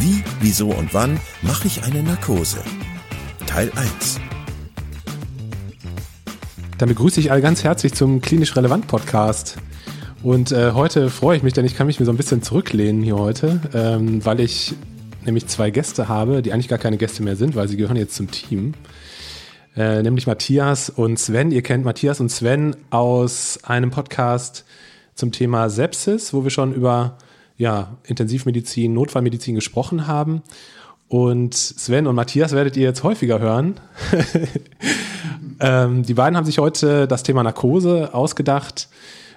Wie, wieso und wann mache ich eine Narkose? Teil 1. Dann begrüße ich alle ganz herzlich zum Klinisch Relevant Podcast. Und äh, heute freue ich mich, denn ich kann mich mir so ein bisschen zurücklehnen hier heute, ähm, weil ich nämlich zwei Gäste habe, die eigentlich gar keine Gäste mehr sind, weil sie gehören jetzt zum Team. Äh, nämlich Matthias und Sven. Ihr kennt Matthias und Sven aus einem Podcast zum Thema Sepsis, wo wir schon über ja, Intensivmedizin, Notfallmedizin gesprochen haben. Und Sven und Matthias werdet ihr jetzt häufiger hören. ähm, die beiden haben sich heute das Thema Narkose ausgedacht,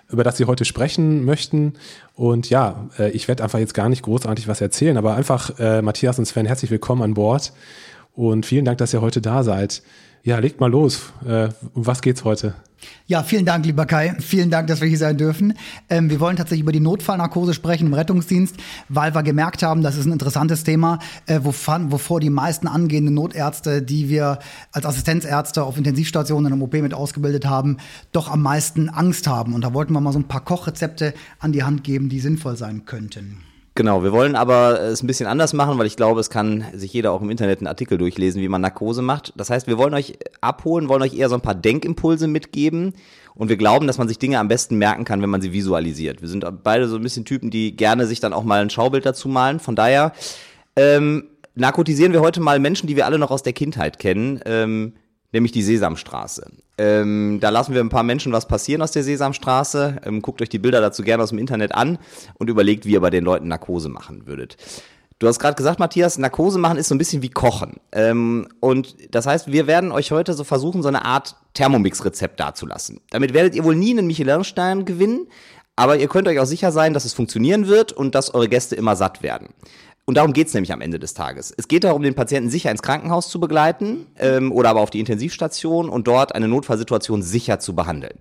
über das sie heute sprechen möchten. Und ja, äh, ich werde einfach jetzt gar nicht großartig was erzählen, aber einfach äh, Matthias und Sven, herzlich willkommen an Bord. Und vielen Dank, dass ihr heute da seid. Ja, legt mal los. Äh, um was geht's heute? Ja, vielen Dank, lieber Kai. Vielen Dank, dass wir hier sein dürfen. Ähm, wir wollen tatsächlich über die Notfallnarkose sprechen im Rettungsdienst, weil wir gemerkt haben, das ist ein interessantes Thema, äh, wovon, wovor die meisten angehenden Notärzte, die wir als Assistenzärzte auf Intensivstationen im OP mit ausgebildet haben, doch am meisten Angst haben. Und da wollten wir mal so ein paar Kochrezepte an die Hand geben, die sinnvoll sein könnten. Genau, wir wollen aber es ein bisschen anders machen, weil ich glaube, es kann sich jeder auch im Internet einen Artikel durchlesen, wie man Narkose macht. Das heißt, wir wollen euch abholen, wollen euch eher so ein paar Denkimpulse mitgeben und wir glauben, dass man sich Dinge am besten merken kann, wenn man sie visualisiert. Wir sind beide so ein bisschen Typen, die gerne sich dann auch mal ein Schaubild dazu malen. Von daher ähm, narkotisieren wir heute mal Menschen, die wir alle noch aus der Kindheit kennen. Ähm, nämlich die Sesamstraße. Ähm, da lassen wir ein paar Menschen was passieren aus der Sesamstraße. Ähm, guckt euch die Bilder dazu gerne aus dem Internet an und überlegt, wie ihr bei den Leuten Narkose machen würdet. Du hast gerade gesagt, Matthias, Narkose machen ist so ein bisschen wie Kochen. Ähm, und das heißt, wir werden euch heute so versuchen, so eine Art Thermomix-Rezept dazulassen. Damit werdet ihr wohl nie einen Michelin-Stern gewinnen, aber ihr könnt euch auch sicher sein, dass es funktionieren wird und dass eure Gäste immer satt werden. Und darum geht es nämlich am Ende des Tages. Es geht darum, den Patienten sicher ins Krankenhaus zu begleiten ähm, oder aber auf die Intensivstation und dort eine Notfallsituation sicher zu behandeln.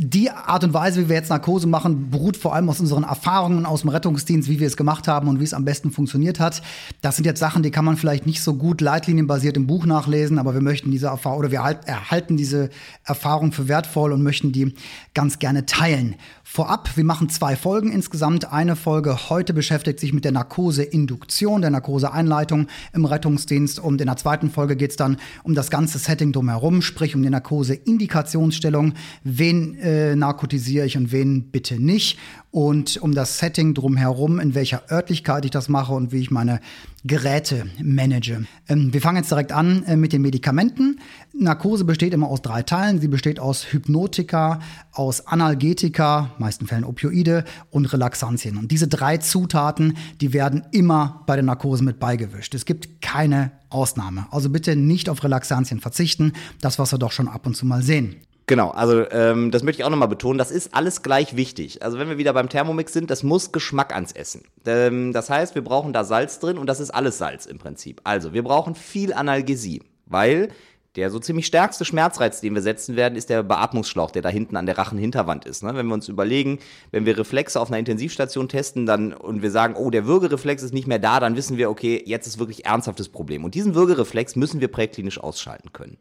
Die Art und Weise, wie wir jetzt Narkose machen, beruht vor allem aus unseren Erfahrungen aus dem Rettungsdienst, wie wir es gemacht haben und wie es am besten funktioniert hat. Das sind jetzt Sachen, die kann man vielleicht nicht so gut leitlinienbasiert im Buch nachlesen, aber wir möchten diese Erfahrung oder wir erhalten diese Erfahrung für wertvoll und möchten die ganz gerne teilen. Vorab, wir machen zwei Folgen insgesamt. Eine Folge heute beschäftigt sich mit der Narkoseinduktion, der Narkoseeinleitung im Rettungsdienst. Und in der zweiten Folge geht es dann um das ganze Setting drumherum, sprich um die Narkoseindikationsstellung, wen äh, narkotisiere ich und wen bitte nicht? Und um das Setting drumherum, in welcher Örtlichkeit ich das mache und wie ich meine Geräte manage. Ähm, wir fangen jetzt direkt an äh, mit den Medikamenten. Narkose besteht immer aus drei Teilen. Sie besteht aus Hypnotika, aus Analgetika, meisten Fällen Opioide und Relaxantien. Und diese drei Zutaten, die werden immer bei der Narkose mit beigewischt. Es gibt keine Ausnahme. Also bitte nicht auf Relaxantien verzichten. Das, was wir doch schon ab und zu mal sehen. Genau, also ähm, das möchte ich auch nochmal betonen, das ist alles gleich wichtig. Also wenn wir wieder beim Thermomix sind, das muss Geschmack ans Essen. Ähm, das heißt, wir brauchen da Salz drin und das ist alles Salz im Prinzip. Also wir brauchen viel Analgesie, weil der so ziemlich stärkste Schmerzreiz, den wir setzen werden, ist der Beatmungsschlauch, der da hinten an der Rachenhinterwand ist. Ne? Wenn wir uns überlegen, wenn wir Reflexe auf einer Intensivstation testen dann, und wir sagen, oh, der Würgereflex ist nicht mehr da, dann wissen wir, okay, jetzt ist wirklich ernsthaftes Problem. Und diesen Würgereflex müssen wir präklinisch ausschalten können.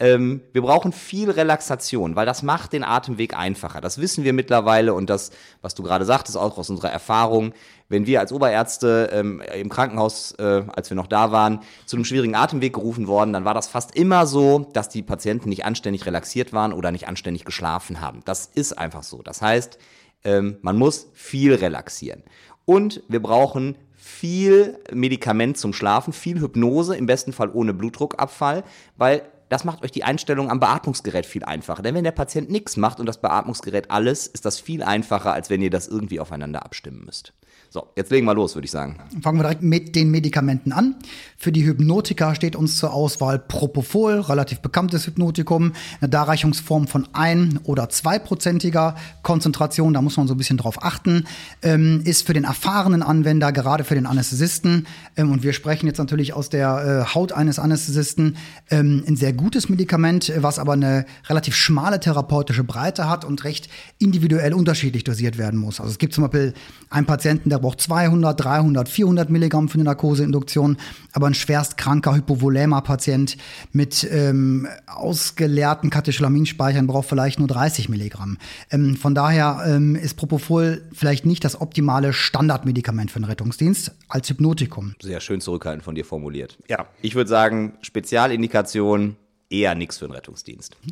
Ähm, wir brauchen viel Relaxation, weil das macht den Atemweg einfacher. Das wissen wir mittlerweile und das, was du gerade sagtest, auch aus unserer Erfahrung. Wenn wir als Oberärzte ähm, im Krankenhaus, äh, als wir noch da waren, zu einem schwierigen Atemweg gerufen worden, dann war das fast immer so, dass die Patienten nicht anständig relaxiert waren oder nicht anständig geschlafen haben. Das ist einfach so. Das heißt, ähm, man muss viel relaxieren. Und wir brauchen viel Medikament zum Schlafen, viel Hypnose, im besten Fall ohne Blutdruckabfall, weil das macht euch die Einstellung am Beatmungsgerät viel einfacher. Denn wenn der Patient nichts macht und das Beatmungsgerät alles, ist das viel einfacher, als wenn ihr das irgendwie aufeinander abstimmen müsst. So, jetzt legen wir los, würde ich sagen. Fangen wir direkt mit den Medikamenten an. Für die Hypnotika steht uns zur Auswahl Propofol, relativ bekanntes Hypnotikum, eine Darreichungsform von ein- oder zweiprozentiger Konzentration, da muss man so ein bisschen drauf achten, ähm, ist für den erfahrenen Anwender, gerade für den Anästhesisten, ähm, und wir sprechen jetzt natürlich aus der äh, Haut eines Anästhesisten, ähm, ein sehr gutes Medikament, was aber eine relativ schmale therapeutische Breite hat und recht individuell unterschiedlich dosiert werden muss. Also es gibt zum Beispiel einen Patienten, der braucht 200, 300, 400 Milligramm für eine Narkoseinduktion. Aber ein schwerst kranker Hypovolema-Patient mit ähm, ausgeleerten Katecholaminsspeichern braucht vielleicht nur 30 Milligramm. Ähm, von daher ähm, ist Propofol vielleicht nicht das optimale Standardmedikament für den Rettungsdienst als Hypnotikum. Sehr schön zurückhaltend von dir formuliert. Ja, ich würde sagen, Spezialindikation eher nichts für den Rettungsdienst.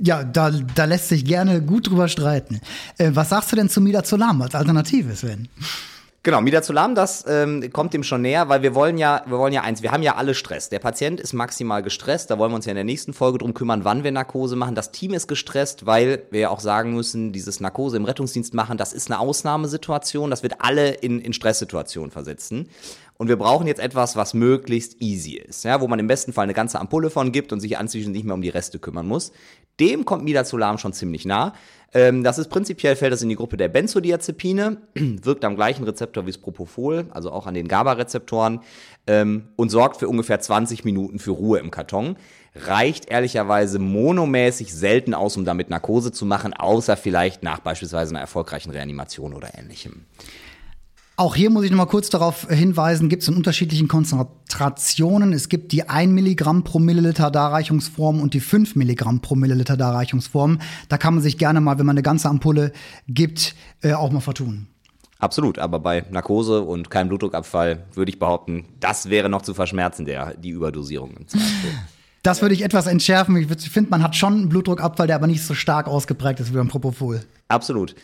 Ja, da, da lässt sich gerne gut drüber streiten. Äh, was sagst du denn zu Midazolam als Alternative, Sven? Genau, Midazolam, das ähm, kommt dem schon näher, weil wir wollen ja, wir wollen ja eins, wir haben ja alle Stress. Der Patient ist maximal gestresst, da wollen wir uns ja in der nächsten Folge drum kümmern, wann wir Narkose machen. Das Team ist gestresst, weil wir ja auch sagen müssen, dieses Narkose im Rettungsdienst machen, das ist eine Ausnahmesituation, das wird alle in, in Stresssituationen versetzen. Und wir brauchen jetzt etwas, was möglichst easy ist, ja, wo man im besten Fall eine ganze Ampulle von gibt und sich anschließend nicht mehr um die Reste kümmern muss. Dem kommt Midazolam schon ziemlich nah. Ähm, das ist prinzipiell, fällt das in die Gruppe der Benzodiazepine, wirkt am gleichen Rezeptor wie das Propofol, also auch an den GABA-Rezeptoren ähm, und sorgt für ungefähr 20 Minuten für Ruhe im Karton. Reicht ehrlicherweise monomäßig selten aus, um damit Narkose zu machen, außer vielleicht nach beispielsweise einer erfolgreichen Reanimation oder ähnlichem. Auch hier muss ich noch mal kurz darauf hinweisen, gibt es in unterschiedlichen Konzentrationen. Es gibt die 1 Milligramm pro Milliliter Darreichungsform und die 5 Milligramm pro Milliliter Darreichungsform. Da kann man sich gerne mal, wenn man eine ganze Ampulle gibt, äh, auch mal vertun. Absolut, aber bei Narkose und keinem Blutdruckabfall würde ich behaupten, das wäre noch zu verschmerzen, der, die Überdosierung im Zweifel. Das würde ich etwas entschärfen. Ich finde, man hat schon einen Blutdruckabfall, der aber nicht so stark ausgeprägt ist wie beim Propofol. Absolut.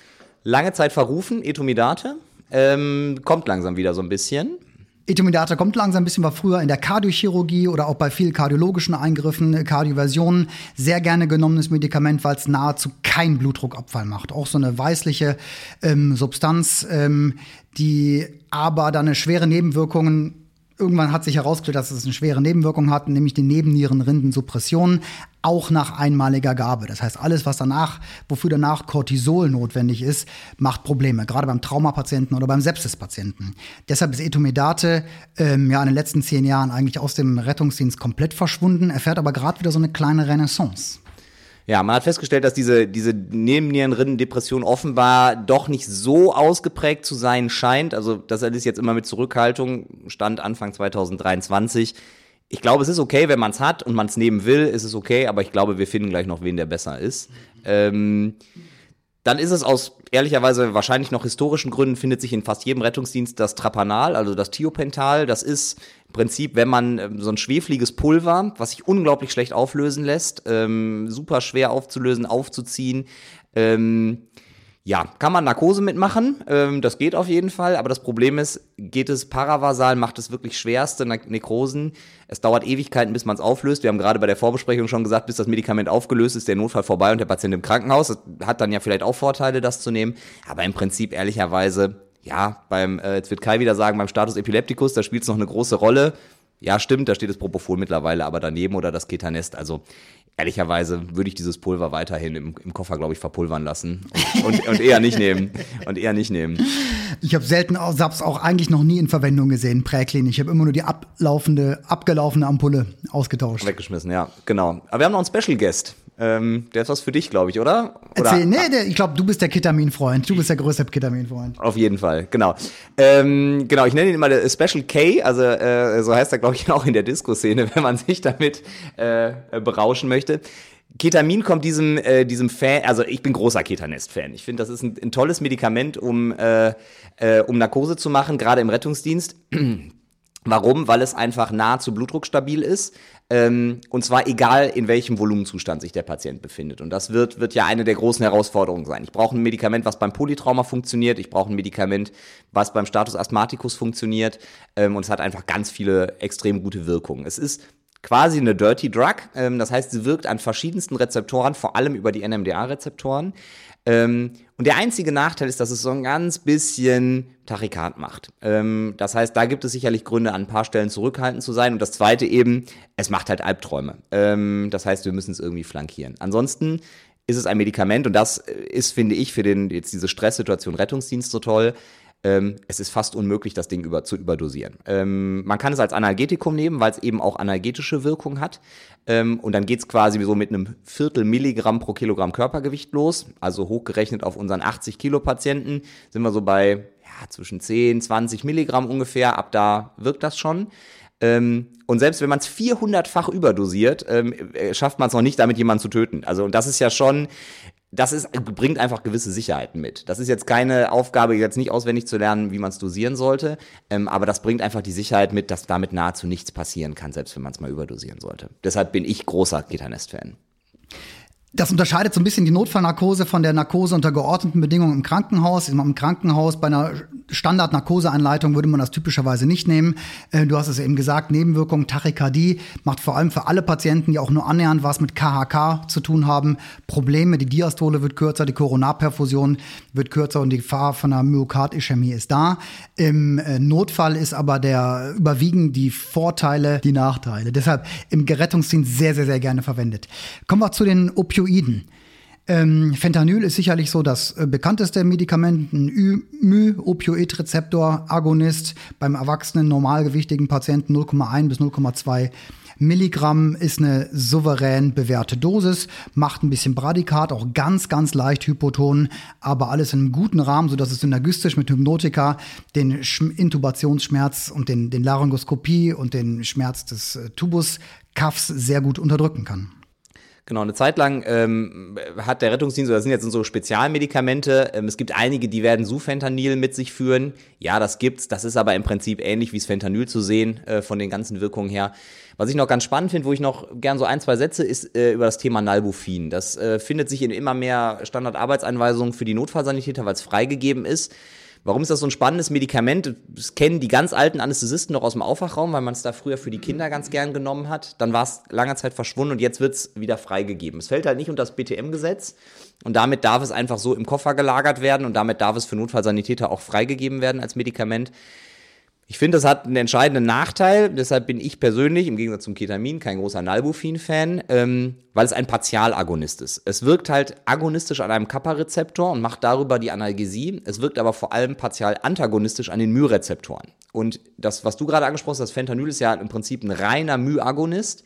Lange Zeit verrufen, Etomidate, ähm, kommt langsam wieder so ein bisschen. Etomidate kommt langsam ein bisschen, war früher in der Kardiochirurgie oder auch bei vielen kardiologischen Eingriffen, Kardioversionen, sehr gerne genommenes Medikament, weil es nahezu keinen Blutdruckabfall macht. Auch so eine weißliche ähm, Substanz, ähm, die aber dann eine schwere Nebenwirkungen Irgendwann hat sich herausgestellt, dass es eine schwere Nebenwirkung hat, nämlich die Nebennierenrindensuppression, auch nach einmaliger Gabe. Das heißt, alles, was danach, wofür danach Cortisol notwendig ist, macht Probleme, gerade beim Traumapatienten oder beim Sepsispatienten. Deshalb ist Etomidate ähm, ja in den letzten zehn Jahren eigentlich aus dem Rettungsdienst komplett verschwunden, erfährt aber gerade wieder so eine kleine Renaissance. Ja, man hat festgestellt, dass diese, diese Nebennierenrindendepression offenbar doch nicht so ausgeprägt zu sein scheint. Also das ist jetzt immer mit Zurückhaltung, stand Anfang 2023. Ich glaube, es ist okay, wenn man es hat und man es nehmen will, ist es okay, aber ich glaube, wir finden gleich noch, wen der besser ist. Ähm, dann ist es aus ehrlicherweise wahrscheinlich noch historischen Gründen, findet sich in fast jedem Rettungsdienst das Trapanal, also das Thiopental. Das ist im Prinzip, wenn man ähm, so ein schwefliges Pulver, was sich unglaublich schlecht auflösen lässt, ähm, super schwer aufzulösen, aufzuziehen. Ähm, ja, kann man Narkose mitmachen, ähm, das geht auf jeden Fall, aber das Problem ist, geht es paravasal, macht es wirklich schwerste ne Nekrosen. Es dauert Ewigkeiten, bis man es auflöst. Wir haben gerade bei der Vorbesprechung schon gesagt, bis das Medikament aufgelöst ist, der Notfall vorbei und der Patient im Krankenhaus. Das hat dann ja vielleicht auch Vorteile, das zu nehmen, aber im Prinzip ehrlicherweise, ja, beim, äh, jetzt wird Kai wieder sagen, beim Status Epilepticus, da spielt es noch eine große Rolle. Ja, stimmt, da steht das Propofol mittlerweile aber daneben oder das Ketanest. Also ehrlicherweise würde ich dieses Pulver weiterhin im, im Koffer, glaube ich, verpulvern lassen und, und, und, eher nicht nehmen. Und eher nicht nehmen. Ich habe selten SAPS auch eigentlich noch nie in Verwendung gesehen, präklinisch. Ich habe immer nur die ablaufende, abgelaufene Ampulle ausgetauscht. Weggeschmissen, ja, genau. Aber wir haben noch einen Special Guest. Ähm, der ist was für dich, glaube ich, oder? oder? Erzähl, nee, der, ich glaube, du bist der Ketamin-Freund. Du bist der größte Ketamin-Freund. Auf jeden Fall, genau. Ähm, genau, ich nenne ihn immer der Special K, also äh, so heißt er, glaube ich, auch in der Disco-Szene, wenn man sich damit äh, berauschen möchte. Ketamin kommt diesem, äh, diesem Fan, also ich bin großer Ketanest-Fan. Ich finde, das ist ein, ein, tolles Medikament, um, äh, äh, um Narkose zu machen, gerade im Rettungsdienst. Warum? Weil es einfach nahezu blutdruckstabil ist. Ähm, und zwar egal, in welchem Volumenzustand sich der Patient befindet. Und das wird, wird ja eine der großen Herausforderungen sein. Ich brauche ein Medikament, was beim Polytrauma funktioniert. Ich brauche ein Medikament, was beim Status Asthmaticus funktioniert. Ähm, und es hat einfach ganz viele extrem gute Wirkungen. Es ist quasi eine Dirty Drug. Ähm, das heißt, sie wirkt an verschiedensten Rezeptoren, vor allem über die NMDA-Rezeptoren. Ähm, und der einzige Nachteil ist, dass es so ein ganz bisschen Tachykard macht. Ähm, das heißt, da gibt es sicherlich Gründe, an ein paar Stellen zurückhaltend zu sein. Und das zweite eben, es macht halt Albträume. Ähm, das heißt, wir müssen es irgendwie flankieren. Ansonsten ist es ein Medikament und das ist, finde ich, für den, jetzt diese Stresssituation Rettungsdienst so toll. Ähm, es ist fast unmöglich, das Ding über, zu überdosieren. Ähm, man kann es als Analgetikum nehmen, weil es eben auch analgetische Wirkung hat. Ähm, und dann geht es quasi so mit einem Viertel Milligramm pro Kilogramm Körpergewicht los. Also hochgerechnet auf unseren 80 Kilo Patienten sind wir so bei ja, zwischen 10, 20 Milligramm ungefähr. Ab da wirkt das schon. Ähm, und selbst wenn man es 400-fach überdosiert, ähm, äh, schafft man es noch nicht, damit jemanden zu töten. Also, und das ist ja schon, das ist, bringt einfach gewisse Sicherheiten mit. Das ist jetzt keine Aufgabe, jetzt nicht auswendig zu lernen, wie man es dosieren sollte, ähm, aber das bringt einfach die Sicherheit mit, dass damit nahezu nichts passieren kann, selbst wenn man es mal überdosieren sollte. Deshalb bin ich großer Gitanest-Fan. Das unterscheidet so ein bisschen die Notfallnarkose von der Narkose unter geordneten Bedingungen im Krankenhaus. Im Krankenhaus bei einer Standard-Narkoseeinleitung würde man das typischerweise nicht nehmen. Äh, du hast es eben gesagt, Nebenwirkungen, Tachykardie macht vor allem für alle Patienten, die auch nur annähernd was mit KHK zu tun haben, Probleme. Die Diastole wird kürzer, die Koronarperfusion wird kürzer und die Gefahr von einer Myokardischämie ist da. Im äh, Notfall ist aber der überwiegen die Vorteile, die Nachteile. Deshalb im Gerettungsdienst sehr, sehr, sehr gerne verwendet. Kommen wir zu den Opioiden. Ähm, Fentanyl ist sicherlich so das äh, bekannteste Medikament, ein Mu-Opioid-Rezeptor-Agonist beim erwachsenen normalgewichtigen Patienten 0,1 bis 0,2 Milligramm ist eine souverän bewährte Dosis, macht ein bisschen Bradikat, auch ganz, ganz leicht hypoton, aber alles in einem guten Rahmen, sodass es synergistisch mit Hypnotika den Intubationsschmerz und den, den Laryngoskopie und den Schmerz des äh, Tubuskaffs sehr gut unterdrücken kann. Genau, eine Zeit lang ähm, hat der Rettungsdienst, oder das sind jetzt so Spezialmedikamente, ähm, es gibt einige, die werden Sufentanil mit sich führen. Ja, das gibt's. Das ist aber im Prinzip ähnlich wie das Fentanyl zu sehen, äh, von den ganzen Wirkungen her. Was ich noch ganz spannend finde, wo ich noch gern so ein, zwei Sätze, ist äh, über das Thema Nalbufin. Das äh, findet sich in immer mehr Standardarbeitseinweisungen für die Notfallsanitäter, weil es freigegeben ist. Warum ist das so ein spannendes Medikament? Das kennen die ganz alten Anästhesisten noch aus dem Aufwachraum, weil man es da früher für die Kinder ganz gern genommen hat. Dann war es lange Zeit verschwunden und jetzt wird es wieder freigegeben. Es fällt halt nicht unter das BTM-Gesetz und damit darf es einfach so im Koffer gelagert werden und damit darf es für Notfallsanitäter auch freigegeben werden als Medikament. Ich finde, das hat einen entscheidenden Nachteil. Deshalb bin ich persönlich, im Gegensatz zum Ketamin, kein großer Nalbufin-Fan, ähm, weil es ein Partialagonist ist. Es wirkt halt agonistisch an einem Kappa-Rezeptor und macht darüber die Analgesie. Es wirkt aber vor allem partial antagonistisch an den My-Rezeptoren. Und das, was du gerade angesprochen hast, das Fentanyl ist ja im Prinzip ein reiner My-Agonist.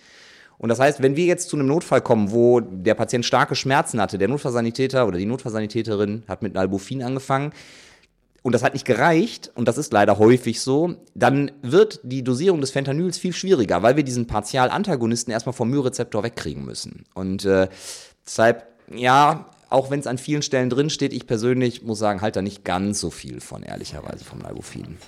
Und das heißt, wenn wir jetzt zu einem Notfall kommen, wo der Patient starke Schmerzen hatte, der Notfallsanitäter oder die Notfallsanitäterin hat mit Nalbufin angefangen, und das hat nicht gereicht, und das ist leider häufig so, dann wird die Dosierung des Fentanyls viel schwieriger, weil wir diesen Partial-Antagonisten erstmal vom Myrezeptor wegkriegen müssen. Und äh, deshalb, ja, auch wenn es an vielen Stellen drin steht, ich persönlich muss sagen, halt da nicht ganz so viel von, ehrlicherweise, vom Nalbufin.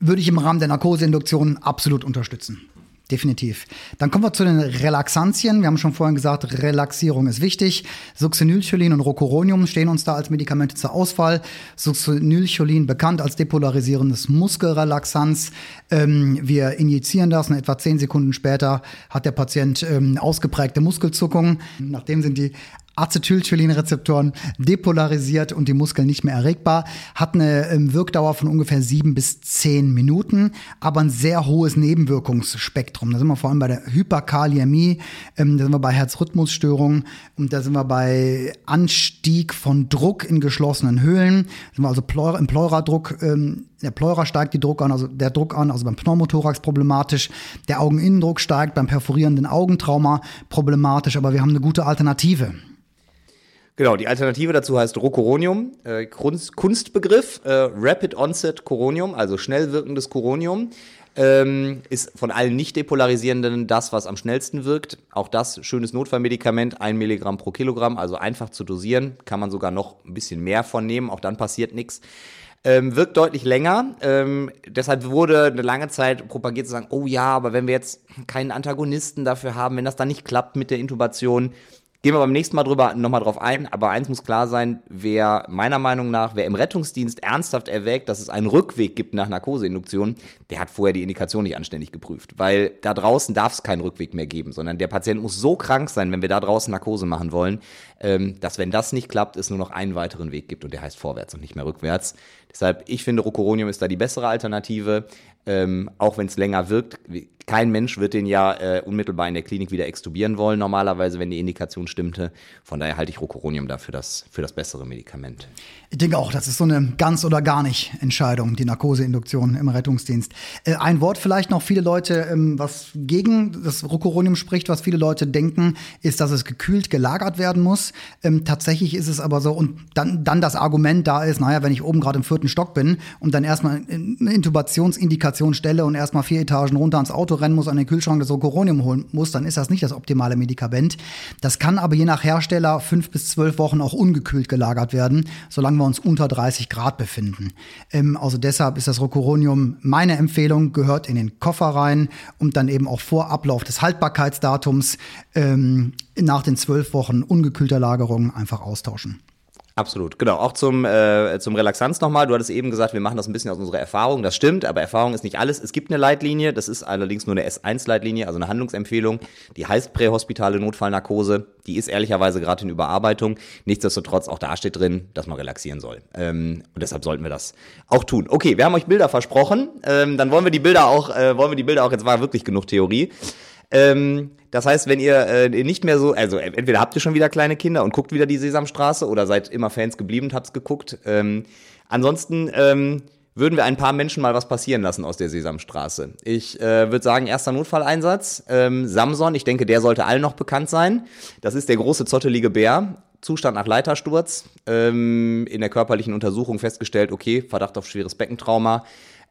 Würde ich im Rahmen der Narkoseinduktion absolut unterstützen. Definitiv. Dann kommen wir zu den Relaxantien. Wir haben schon vorhin gesagt, Relaxierung ist wichtig. Succinylcholin und Rocuronium stehen uns da als Medikamente zur Auswahl. Succinylcholin bekannt als depolarisierendes Muskelrelaxanz. Ähm, wir injizieren das und etwa zehn Sekunden später hat der Patient ähm, ausgeprägte Muskelzuckung. Nachdem sind die Acetylcholinrezeptoren depolarisiert und die Muskeln nicht mehr erregbar. Hat eine ähm, Wirkdauer von ungefähr sieben bis zehn Minuten, aber ein sehr hohes Nebenwirkungsspektrum. Da sind wir vor allem bei der Hyperkaliämie, ähm, da sind wir bei Herzrhythmusstörungen und da sind wir bei Anstieg von Druck in geschlossenen Höhlen. Da sind wir also Pleura, im Pleuradruck ähm, der Pleura steigt die Druck an, also der Druck an, also beim Pneumothorax problematisch. Der Augeninnendruck steigt beim perforierenden Augentrauma problematisch, aber wir haben eine gute Alternative. Genau, die Alternative dazu heißt Rocuronium, äh, Kunstbegriff, äh, Rapid Onset Coronium, also schnell wirkendes Coronium. Ähm, ist von allen nicht depolarisierenden das, was am schnellsten wirkt. Auch das schönes Notfallmedikament, ein Milligramm pro Kilogramm, also einfach zu dosieren. Kann man sogar noch ein bisschen mehr von nehmen, auch dann passiert nichts. Ähm, wirkt deutlich länger. Ähm, deshalb wurde eine lange Zeit propagiert zu sagen, oh ja, aber wenn wir jetzt keinen Antagonisten dafür haben, wenn das dann nicht klappt mit der Intubation, Gehen wir beim nächsten Mal drüber nochmal drauf ein, aber eins muss klar sein, wer meiner Meinung nach, wer im Rettungsdienst ernsthaft erwägt, dass es einen Rückweg gibt nach Narkoseinduktion, der hat vorher die Indikation nicht anständig geprüft. Weil da draußen darf es keinen Rückweg mehr geben, sondern der Patient muss so krank sein, wenn wir da draußen Narkose machen wollen, ähm, dass wenn das nicht klappt, es nur noch einen weiteren Weg gibt und der heißt vorwärts und nicht mehr rückwärts. Deshalb, ich finde, Rocuronium ist da die bessere Alternative, ähm, auch wenn es länger wirkt kein Mensch wird den ja äh, unmittelbar in der Klinik wieder extubieren wollen, normalerweise, wenn die Indikation stimmte. Von daher halte ich Rocuronium da für das, für das bessere Medikament. Ich denke auch, das ist so eine ganz oder gar nicht Entscheidung, die Narkoseinduktion im Rettungsdienst. Äh, ein Wort vielleicht noch, viele Leute, ähm, was gegen das Rocuronium spricht, was viele Leute denken, ist, dass es gekühlt gelagert werden muss. Ähm, tatsächlich ist es aber so, und dann, dann das Argument da ist, naja, wenn ich oben gerade im vierten Stock bin und dann erstmal eine Intubationsindikation stelle und erstmal vier Etagen runter ans Auto rennen muss, an den Kühlschrank das Okoronium holen muss, dann ist das nicht das optimale Medikament. Das kann aber je nach Hersteller fünf bis zwölf Wochen auch ungekühlt gelagert werden, solange wir uns unter 30 Grad befinden. Ähm, also deshalb ist das Rocuronium meine Empfehlung, gehört in den Koffer rein und dann eben auch vor Ablauf des Haltbarkeitsdatums ähm, nach den zwölf Wochen ungekühlter Lagerung einfach austauschen. Absolut, genau. Auch zum, äh, zum Relaxanz nochmal. Du hattest eben gesagt, wir machen das ein bisschen aus unserer Erfahrung. Das stimmt, aber Erfahrung ist nicht alles. Es gibt eine Leitlinie, das ist allerdings nur eine S1-Leitlinie, also eine Handlungsempfehlung. Die heißt prähospitale Notfallnarkose. Die ist ehrlicherweise gerade in Überarbeitung. Nichtsdestotrotz, auch da steht drin, dass man relaxieren soll. Ähm, und deshalb sollten wir das auch tun. Okay, wir haben euch Bilder versprochen. Ähm, dann wollen wir die Bilder auch, äh, wollen wir die Bilder auch, jetzt war wirklich genug Theorie. Ähm, das heißt, wenn ihr äh, nicht mehr so, also entweder habt ihr schon wieder kleine Kinder und guckt wieder die Sesamstraße oder seid immer Fans geblieben und habt's geguckt. Ähm, ansonsten ähm, würden wir ein paar Menschen mal was passieren lassen aus der Sesamstraße. Ich äh, würde sagen, erster Notfalleinsatz. Ähm, Samson, ich denke, der sollte allen noch bekannt sein. Das ist der große zottelige Bär. Zustand nach Leitersturz. Ähm, in der körperlichen Untersuchung festgestellt, okay, Verdacht auf schweres Beckentrauma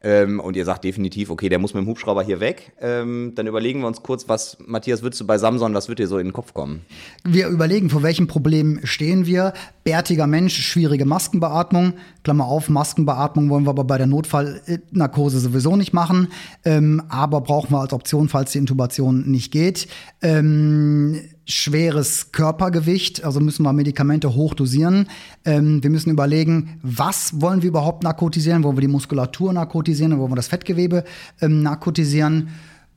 ähm, und ihr sagt definitiv, okay, der muss mit dem Hubschrauber hier weg, ähm, dann überlegen wir uns kurz, was, Matthias, würdest du bei Samson, was wird dir so in den Kopf kommen? Wir überlegen, vor welchem Problem stehen wir. Bärtiger Mensch, schwierige Maskenbeatmung. Klammer auf, Maskenbeatmung wollen wir aber bei der Notfallnarkose sowieso nicht machen. Ähm, aber brauchen wir als Option, falls die Intubation nicht geht. Ähm, schweres Körpergewicht, also müssen wir Medikamente hochdosieren. Ähm, wir müssen überlegen, was wollen wir überhaupt narkotisieren? Wollen wir die Muskulatur narkotisieren? Wollen wir das Fettgewebe ähm, narkotisieren?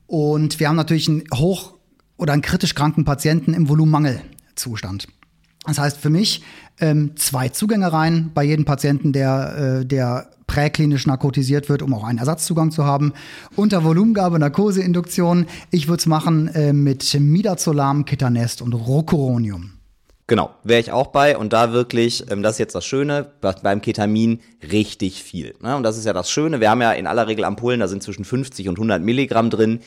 Und wir haben natürlich einen hoch- oder einen kritisch kranken Patienten im Volumenmangelzustand. Das heißt für mich ähm, zwei Zugänge rein bei jedem Patienten, der, äh, der präklinisch narkotisiert wird, um auch einen Ersatzzugang zu haben. Unter Volumengabe, Narkoseinduktion. Ich würde es machen äh, mit Midazolam, Ketanest und Rocuronium. Genau, wäre ich auch bei und da wirklich, ähm, das ist jetzt das Schöne, beim Ketamin richtig viel. Ne? Und das ist ja das Schöne, wir haben ja in aller Regel Ampullen, da sind zwischen 50 und 100 Milligramm drin.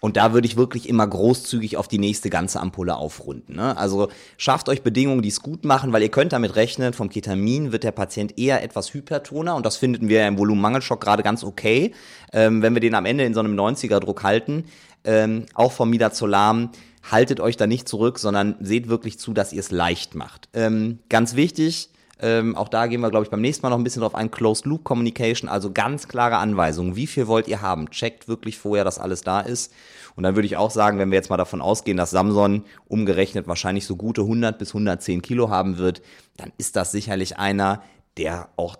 Und da würde ich wirklich immer großzügig auf die nächste ganze Ampulle aufrunden. Ne? Also schafft euch Bedingungen, die es gut machen, weil ihr könnt damit rechnen, vom Ketamin wird der Patient eher etwas hypertoner und das finden wir im Volumenmangelschock gerade ganz okay, ähm, wenn wir den am Ende in so einem 90er-Druck halten. Ähm, auch vom Midazolam haltet euch da nicht zurück, sondern seht wirklich zu, dass ihr es leicht macht. Ähm, ganz wichtig, ähm, auch da gehen wir, glaube ich, beim nächsten Mal noch ein bisschen drauf ein. Closed Loop Communication, also ganz klare Anweisungen. Wie viel wollt ihr haben? Checkt wirklich vorher, dass alles da ist. Und dann würde ich auch sagen, wenn wir jetzt mal davon ausgehen, dass Samson umgerechnet wahrscheinlich so gute 100 bis 110 Kilo haben wird, dann ist das sicherlich einer, der auch,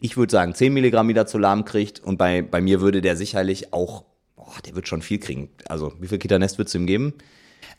ich würde sagen, 10 Milligramm wieder zu lahm kriegt. Und bei, bei mir würde der sicherlich auch, oh, der wird schon viel kriegen. Also, wie viel Kitanest würdest du ihm geben?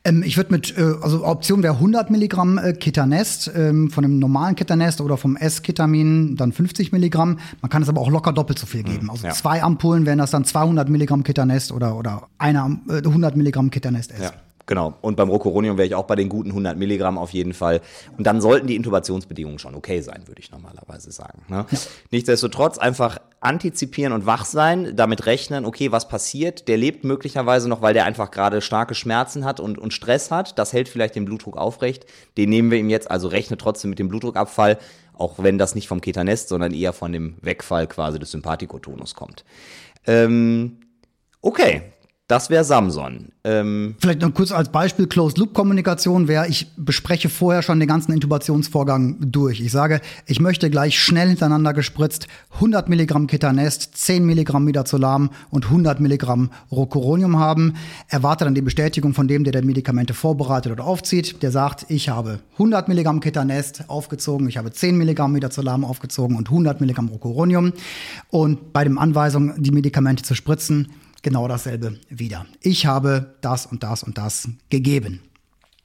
Ähm, ich würde mit, äh, also Option wäre 100 Milligramm äh, Ketanest ähm, von einem normalen Ketanest oder vom S-Ketamin dann 50 Milligramm. Man kann es aber auch locker doppelt so viel geben. Also ja. zwei Ampullen wären das dann 200 Milligramm Ketanest oder, oder eine, äh, 100 Milligramm Ketanest S. Ja. Genau. Und beim Rocuronium wäre ich auch bei den guten 100 Milligramm auf jeden Fall. Und dann sollten die Intubationsbedingungen schon okay sein, würde ich normalerweise sagen. Ne? Ja. Nichtsdestotrotz einfach antizipieren und wach sein, damit rechnen, okay, was passiert? Der lebt möglicherweise noch, weil der einfach gerade starke Schmerzen hat und, und Stress hat. Das hält vielleicht den Blutdruck aufrecht. Den nehmen wir ihm jetzt, also rechne trotzdem mit dem Blutdruckabfall, auch wenn das nicht vom Ketanest, sondern eher von dem Wegfall quasi des Sympathikotonus kommt. Ähm, okay, Das wäre Samson. Ähm, Vielleicht noch kurz als Beispiel Closed-Loop-Kommunikation wäre, ich bespreche vorher schon den ganzen Intubationsvorgang durch. Ich sage, ich möchte gleich schnell hintereinander gespritzt 100 Milligramm Ketanest, 10 Milligramm Midazolam und 100 Milligramm Rocuronium haben. Erwarte dann die Bestätigung von dem, der die Medikamente vorbereitet oder aufzieht. Der sagt, ich habe 100 Milligramm Ketanest aufgezogen, ich habe 10 Milligramm Midazolam aufgezogen und 100 Milligramm Rocuronium. Und bei dem Anweisung, die Medikamente zu spritzen, genau dasselbe wieder. Ich habe das und das und das gegeben.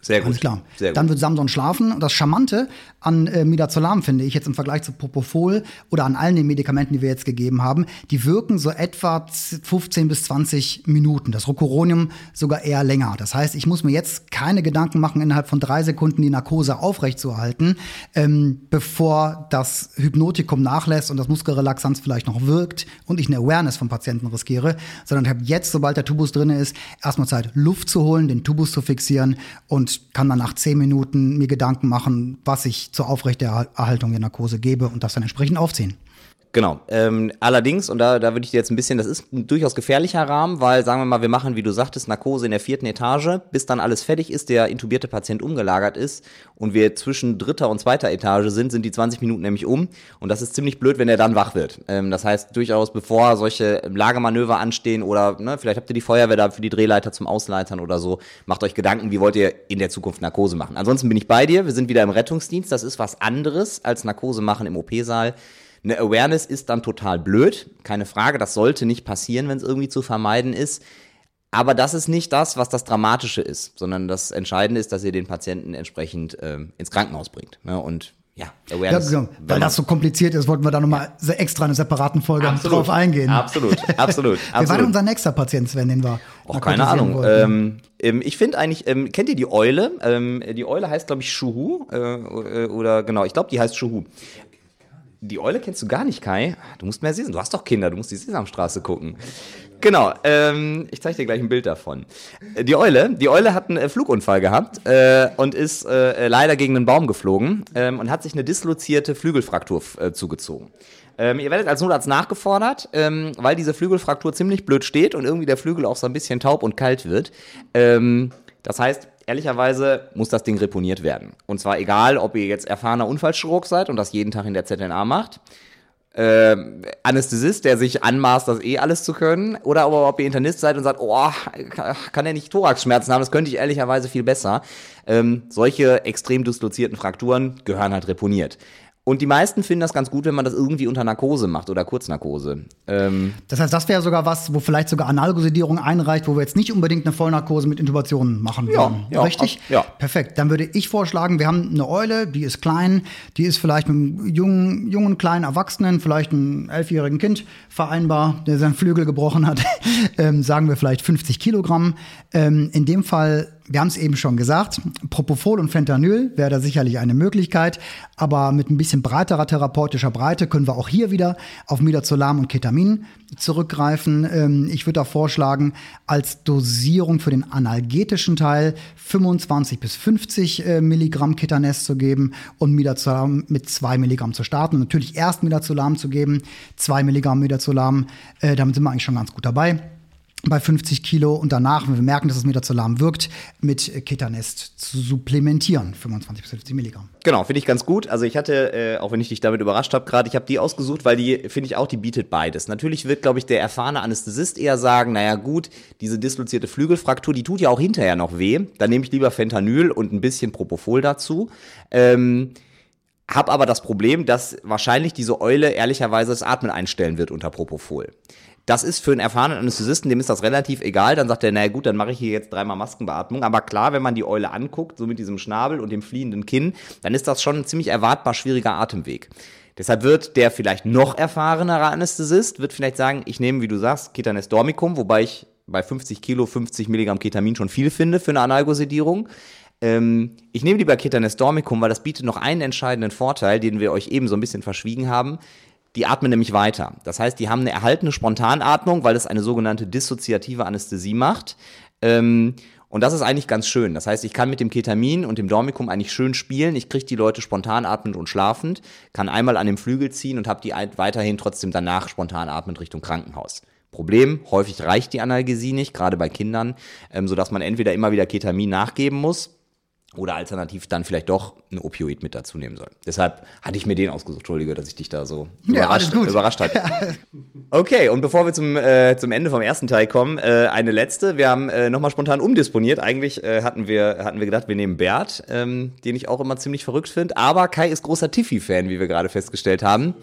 Sehr gut. Alles klar. Gut. Dann wird Samson schlafen. Und das Charmante an äh, Midazolam finde ich jetzt im Vergleich zu Propofol oder an allen den Medikamenten, die wir jetzt gegeben haben, die wirken so etwa 15 bis 20 Minuten. Das Rocuronium sogar eher länger. Das heißt, ich muss mir jetzt keine Gedanken machen, innerhalb von drei Sekunden die Narkose aufrechtzuerhalten, ähm, bevor das Hypnotikum nachlässt und das Muskelrelaxanz vielleicht noch wirkt und ich eine Awareness vom Patienten riskiere, sondern ich habe jetzt, sobald der Tubus drin ist, erstmal Zeit, Luft zu holen, den Tubus zu fixieren und kann dann nach zehn Minuten mir Gedanken machen, was ich zur Aufrechterhaltung der Narkose gebe und das dann entsprechend aufziehen. Genau. Ähm, allerdings, und da, da würde ich dir jetzt ein bisschen, das ist ein durchaus gefährlicher Rahmen, weil, sagen wir mal, wir machen, wie du sagtest, Narkose in der vierten Etage, bis dann alles fertig ist, der intubierte Patient umgelagert ist und wir zwischen dritter und zweiter Etage sind, sind die 20 Minuten nämlich um. Und das ist ziemlich blöd, wenn er dann wach wird. Ähm, das heißt, durchaus, bevor solche Lagemanöver anstehen oder ne, vielleicht habt ihr die Feuerwehr da für die Drehleiter zum Ausleitern oder so, macht euch Gedanken, wie wollt ihr in der Zukunft Narkose machen. Ansonsten bin ich bei dir, wir sind wieder im Rettungsdienst, das ist was anderes als Narkose machen im OP-Saal. Eine Awareness ist dann total blöd, keine Frage, das sollte nicht passieren, wenn es irgendwie zu vermeiden ist. Aber das ist nicht das, was das Dramatische ist, sondern das Entscheidende ist, dass ihr den Patienten entsprechend ähm, ins Krankenhaus bringt. Ne? Und ja, Ja, Awareness. genau. Weil das so kompliziert ist, wollten wir da nochmal extra in einer separaten Folge Absolut. drauf eingehen. Absolut, absolut, Wer war absolut. denn unser nächster Patient, Sven, den wir Auch keine Ahnung. Ähm, ähm, ich finde eigentlich, ähm, kennt ihr die Eule? Ähm, die Eule heißt, glaube ich, Shuhu. Äh, oder genau, ich glaube, die heißt Shuhu. Die Eule kennst du gar nicht, Kai. Du musst mehr sehen. Du hast doch Kinder, du musst die Sesamstraße gucken. Genau, ähm, ich zeige dir gleich ein Bild davon. Äh, Die Eule, die Eule hat einen äh, Flugunfall gehabt äh, und ist äh, leider gegen einen Baum geflogen ähm, und hat sich eine dislozierte Flügelfraktur äh, zugezogen. Ähm, ihr werdet als Notarzt nachgefordert, ähm, weil diese Flügelfraktur ziemlich blöd steht und irgendwie der Flügel auch so ein bisschen taub und kalt wird. Ähm, das heißt, ehrlicherweise muss das Ding reponiert werden. Und zwar egal, ob ihr jetzt erfahrener Unfallchirurg seid und das jeden Tag in der ZNA macht, ähm, Anästhesist, der sich anmaßt, das eh alles zu können, oder aber ob ihr Internist seid und sagt, oh, kann er nicht Thoraxschmerzen haben, das könnte ich ehrlicherweise viel besser. Ähm, solche extrem dislozierten Frakturen gehören halt reponiert. Und die meisten finden das ganz gut, wenn man das irgendwie unter Narkose macht oder Kurznarkose. Ähm, Das heißt, das wäre sogar was, wo vielleicht sogar Analgosedierung einreicht, wo wir jetzt nicht unbedingt eine Vollnarkose mit Intubation machen Ja, würden. ja, Richtig? ja. Perfekt. Dann würde ich vorschlagen, wir haben eine Eule, die ist klein, die ist vielleicht mit einem jungen, jungen kleinen Erwachsenen, vielleicht einem elfjährigen Kind vereinbar, der seinen Flügel gebrochen hat, ähm, sagen wir vielleicht 50 Kilogramm. Ähm, in dem Fall wir haben es eben schon gesagt, Propofol und Fentanyl wäre da sicherlich eine Möglichkeit, aber mit ein bisschen breiterer therapeutischer Breite können wir auch hier wieder auf Midazolam und Ketamin zurückgreifen. Ähm, ich würde da vorschlagen, als Dosierung für den analgetischen Teil 25 bis 50 äh, Milligramm Ketanest zu geben und Midazolam mit 2 Milligramm zu starten. Natürlich erst Midazolam zu geben, 2 Milligramm Midazolam, äh, damit sind wir eigentlich schon ganz gut dabei bei 50 Kilo und danach, wenn wir merken, dass es Midazolam wirkt, mit Ketanest zu supplementieren, 25 bis 50 Milligramm. Genau, finde ich ganz gut. Also ich hatte, äh, auch wenn ich dich damit überrascht habe, gerade, ich habe die ausgesucht, weil die, finde ich auch, die bietet beides. Natürlich wird, glaube ich, der erfahrene Anästhesist eher sagen, naja gut, diese dislozierte Flügelfraktur, die tut ja auch hinterher noch weh. Dann nehme ich lieber Fentanyl und ein bisschen Propofol dazu. Ähm, hab aber das Problem, dass wahrscheinlich diese Eule ehrlicherweise das Atmen einstellen wird unter Propofol. Das ist für einen erfahrenen Anästhesisten, dem ist das relativ egal. Dann sagt er, naja gut, dann mache ich hier jetzt dreimal Maskenbeatmung. Aber klar, wenn man die Eule anguckt, so mit diesem Schnabel und dem fliehenden Kinn, dann ist das schon ein ziemlich erwartbar schwieriger Atemweg. Deshalb wird der vielleicht noch erfahrenere Anästhesist, wird vielleicht sagen, ich nehme, wie du sagst, Ketanes dormicum, wobei ich bei 50 Kilo 50 Milligramm Ketamin schon viel finde für eine Analgosedierung. Ähm, ich nehme lieber Ketanes dormicum, weil das bietet noch einen entscheidenden Vorteil, den wir euch eben so ein bisschen verschwiegen haben. Die atmen nämlich weiter. Das heißt, die haben eine erhaltene Spontanatmung, weil es eine sogenannte dissoziative Anästhesie macht. Ähm, und das ist eigentlich ganz schön. Das heißt, ich kann mit dem Ketamin und dem Dormicum eigentlich schön spielen. Ich kriege die Leute spontan atmend und schlafend, kann einmal an dem Flügel ziehen und habe die weiterhin trotzdem danach spontan atmend Richtung Krankenhaus. Problem, häufig reicht die Analgesie nicht, gerade bei Kindern, ähm, sodass man entweder immer wieder Ketamin nachgeben muss oder alternativ dann vielleicht doch ein Opioid mit dazu nehmen soll. Deshalb hatte ich mir den ausgesucht. Entschuldige, dass ich dich da so Ja, überrascht, überrascht hatte. Okay, und bevor wir zum, äh, zum Ende vom ersten Teil kommen, äh, eine letzte. Wir haben äh, nochmal spontan umdisponiert. Eigentlich äh, hatten, wir, hatten wir gedacht, wir nehmen Bert, ähm, den ich auch immer ziemlich verrückt finde. Aber Kai ist großer Tiffy-Fan, wie wir gerade festgestellt haben.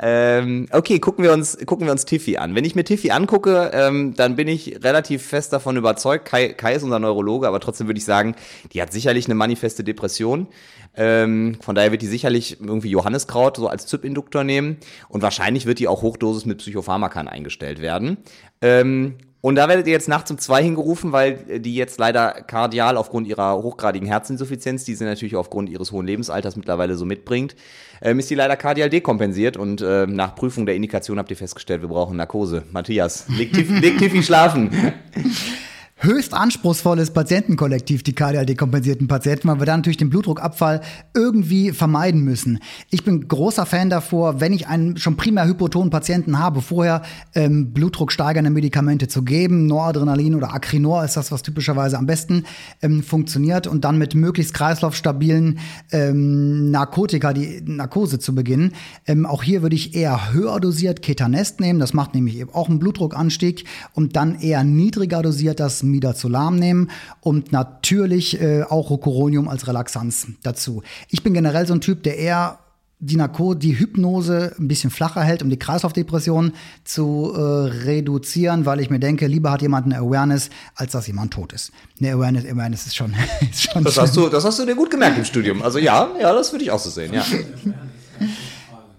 Ähm, okay, gucken wir uns gucken wir uns Tiffy an. Wenn ich mir Tiffy angucke, ähm, dann bin ich relativ fest davon überzeugt. Kai, Kai ist unser Neurologe, aber trotzdem würde ich sagen, die hat sicherlich eine manifeste Depression. Ähm, von daher wird die sicherlich irgendwie Johanniskraut so als ZYP-Induktor nehmen und wahrscheinlich wird die auch Hochdosis mit Psychopharmakern eingestellt werden. Ähm, und da werdet ihr jetzt nachts um zwei hingerufen, weil die jetzt leider kardial aufgrund ihrer hochgradigen Herzinsuffizienz, die sie natürlich aufgrund ihres hohen Lebensalters mittlerweile so mitbringt, ähm, ist die leider kardial dekompensiert und äh, nach Prüfung der Indikation habt ihr festgestellt, wir brauchen Narkose. Matthias, leg, leg Tiffy schlafen. höchst anspruchsvolles Patientenkollektiv, die kardial dekompensierten Patienten, weil wir da natürlich den Blutdruckabfall irgendwie vermeiden müssen. Ich bin großer Fan davor, wenn ich einen schon primär hypotonen Patienten habe, vorher ähm, blutdrucksteigernde Medikamente zu geben. Noradrenalin oder Acrinor ist das, was typischerweise am besten ähm, funktioniert und dann mit möglichst kreislaufstabilen ähm, Narkotika die Narkose zu beginnen. Ähm, auch hier würde ich eher höher dosiert Ketanest nehmen. Das macht nämlich eben auch einen Blutdruckanstieg und dann eher niedriger dosiert das Midazolam nehmen und natürlich äh, auch Rocuronium als Relaxanz dazu. Ich bin generell so ein Typ, der eher die Narko die Hypnose ein bisschen flacher hält, um die Kreislaufdepression zu äh, reduzieren, weil ich mir denke, lieber hat jemand eine Awareness, als dass jemand tot ist. Eine Awareness, Awareness ist schon, ist schon Das hast, du, das hast du dir gut gemerkt im Studium. Also ja, ja, das würde ich auch so sehen, ja.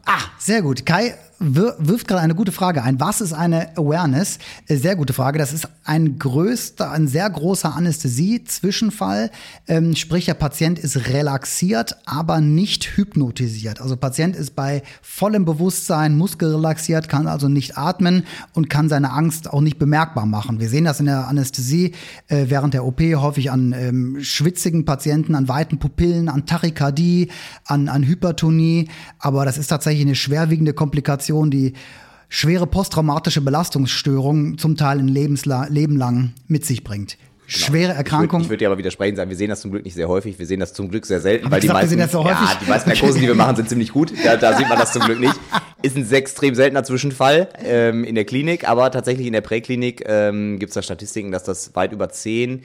Ah, sehr gut. Kai wirft gerade eine gute Frage ein. Was ist eine Awareness? Äh, Sehr gute Frage. Das ist ein größter, ein sehr großer Anästhesie-Zwischenfall. Ähm, sprich, der Patient ist relaxiert, aber nicht hypnotisiert. Also Patient ist bei vollem Bewusstsein, muskelrelaxiert, kann also nicht atmen und kann seine Angst auch nicht bemerkbar machen. Wir sehen das in der Anästhesie äh, während der OP häufig an ähm, schwitzigen Patienten, an weiten Pupillen, an Tachykardie, an, an Hypertonie. Aber das ist tatsächlich eine schwerwiegende Komplikation, die schwere posttraumatische Belastungsstörungen zum Teil ein Lebensla Leben lang mit sich bringt. Schwere Erkrankung. Ich würde dir aber widersprechen sagen, wir sehen das zum Glück nicht sehr häufig, wir sehen das zum Glück sehr selten, Hab weil die gesagt, meisten, so ja, die meisten Narkosen, die wir machen, sind ziemlich gut. Da, da sieht man das zum Glück nicht. Ist ein extrem seltener Zwischenfall ähm, in der Klinik, aber tatsächlich in der Präklinik ähm, gibt es da Statistiken, dass das weit über 10,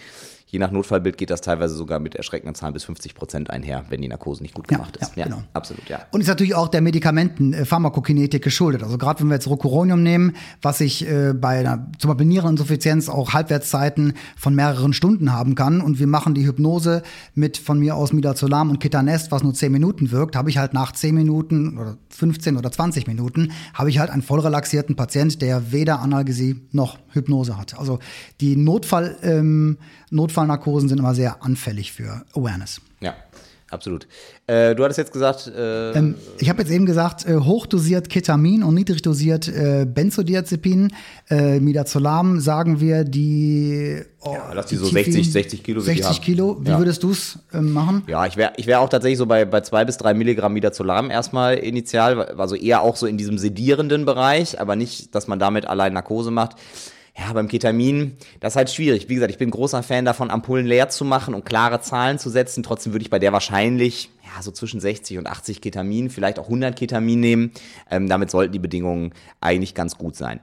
je nach Notfallbild geht das teilweise sogar mit erschreckenden Zahlen bis 50 Prozent einher, wenn die Narkose nicht gut Ja, gemacht ist. ja, genau. absolut, ja. Und ist natürlich auch der Medikamenten äh, Pharmakokinetik geschuldet. Also gerade wenn wir jetzt Rocuronium nehmen, was ich äh, bei einer zum Beispiel Niereninsuffizienz auch Halbwertszeiten von mehreren Stunden haben kann und wir machen die Hypnose mit von mir aus Midazolam und Ketanest, was nur 10 Minuten wirkt, habe ich halt nach 10 Minuten oder 15 oder 20 Minuten habe ich halt einen voll relaxierten Patient, der weder Analgesie noch Hypnose hat. Also die Notfall, ähm, Notfallnarkosen sind immer sehr anfällig für Awareness. Ja, absolut. Äh, du hattest jetzt gesagt, äh, Ähm, ich habe jetzt eben gesagt, äh, hochdosiert Ketamin und niedrig dosiert äh, Benzodiazepin. Äh, Midazolam sagen wir die. Oh, Ja, lass die so Tifi- 60 60 Kilo, wie die 60 haben. Kilo. Wie Ja. würdest du es ähm, machen? Ja, ich wäre ich wär auch tatsächlich so bei, bei zwei bis drei Milligramm Midazolam erstmal initial, also eher auch so in diesem sedierenden Bereich, aber nicht, dass man damit allein Narkose macht. Ja, beim Ketamin, das ist halt schwierig. Wie gesagt, ich bin großer Fan davon, Ampullen leer zu machen und klare Zahlen zu setzen. Trotzdem würde ich bei der wahrscheinlich, ja, so zwischen 60 und 80 Ketamin, vielleicht auch 100 Ketamin nehmen. Ähm, damit sollten die Bedingungen eigentlich ganz gut sein.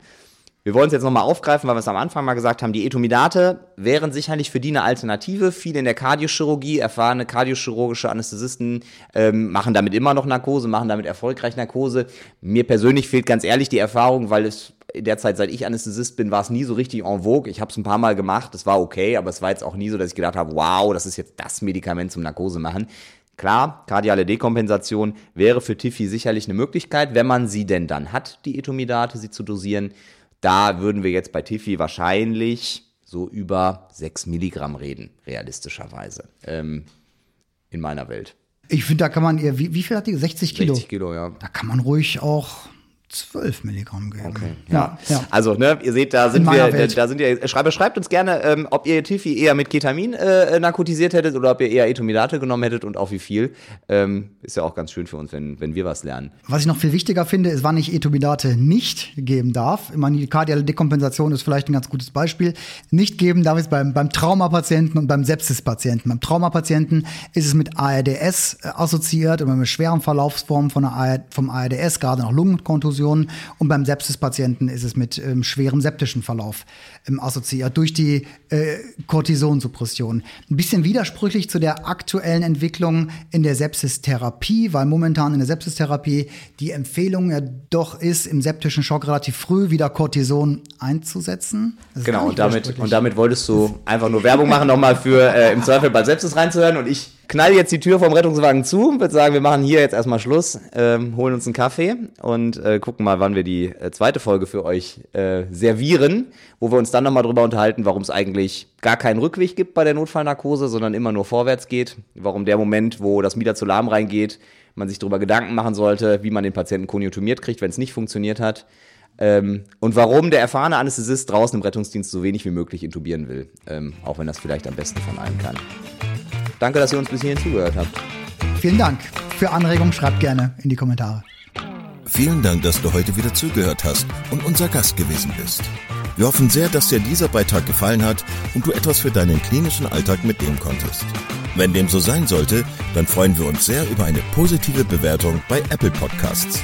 Wir wollen es jetzt nochmal aufgreifen, weil wir es am Anfang mal gesagt haben, die Etomidate wären sicherlich für die eine Alternative. Viele in der Kardiochirurgie, erfahrene kardiochirurgische Anästhesisten ähm, machen damit immer noch Narkose, machen damit erfolgreich Narkose. Mir persönlich fehlt ganz ehrlich die Erfahrung, weil es in der Zeit, seit ich Anästhesist bin, war es nie so richtig en vogue. Ich habe es ein paar Mal gemacht, es war okay, aber es war jetzt auch nie so, dass ich gedacht habe, wow, das ist jetzt das Medikament zum Narkose machen. Klar, kardiale Dekompensation wäre für Tiffy sicherlich eine Möglichkeit, wenn man sie denn dann hat, die Etomidate, sie zu dosieren. Da würden wir jetzt bei Tiffy wahrscheinlich so über 6 Milligramm reden, realistischerweise, ähm, in meiner Welt. Ich finde, da kann man ihr, wie, wie viel hat die? 60 Kilo. 60 Kilo, ja. Da kann man ruhig auch 12 Milligramm geben. Okay. Ja, ja. Also, ne, ihr seht, da sind wir, Welt. da sind wir, schreibt, schreibt uns gerne, ähm, ob ihr Tiffy eher mit Ketamin äh, narkotisiert hättet oder ob ihr eher Etomidate genommen hättet und auch wie viel. Ähm, ist ja auch ganz schön für uns, wenn, wenn wir was lernen. Was ich noch viel wichtiger finde, ist, wann ich Etomidate nicht geben darf. Ich meine, die kardiale Dekompensation ist vielleicht ein ganz gutes Beispiel. Nicht geben darf ich es beim, beim Traumapatienten und beim Sepsispatienten. Beim Traumapatienten ist es mit ARDS äh, assoziiert und mit schweren Verlaufsformen von der vom ARDS, gerade noch Lungenkontusionen. Und beim Sepsispatienten ist es mit ähm, schwerem septischen Verlauf ähm, assoziiert durch die äh, Cortisonsuppression. Ein bisschen widersprüchlich zu der aktuellen Entwicklung in der Sepsistherapie, weil momentan in der Sepsistherapie die Empfehlung ja doch ist, im septischen Schock relativ früh wieder Cortison einzusetzen. Genau, und damit, und damit wolltest du einfach nur Werbung machen, nochmal für äh, im Zweifel bei Sepsis reinzuhören. Und ich knall jetzt die Tür vom Rettungswagen zu, würde sagen, wir machen hier jetzt erstmal Schluss, ähm, holen uns einen Kaffee und äh, gucken mal, wann wir die äh, zweite Folge für euch äh, servieren, wo wir uns dann nochmal drüber unterhalten, warum es eigentlich gar keinen Rückweg gibt bei der Notfallnarkose, sondern immer nur vorwärts geht. Warum der Moment, wo das Midazolam reingeht, man sich darüber Gedanken machen sollte, wie man den Patienten konjunktumiert kriegt, wenn es nicht funktioniert hat. Ähm, und warum der erfahrene Anästhesist draußen im Rettungsdienst so wenig wie möglich intubieren will. Ähm, auch wenn das vielleicht am besten von allen kann. Danke, dass ihr uns bis hierhin zugehört habt. Vielen Dank. Für Anregungen schreibt gerne in die Kommentare. Vielen Dank, dass du heute wieder zugehört hast und unser Gast gewesen bist. Wir hoffen sehr, dass dir dieser Beitrag gefallen hat und du etwas für deinen klinischen Alltag mitnehmen konntest. Wenn dem so sein sollte, dann freuen wir uns sehr über eine positive Bewertung bei Apple Podcasts.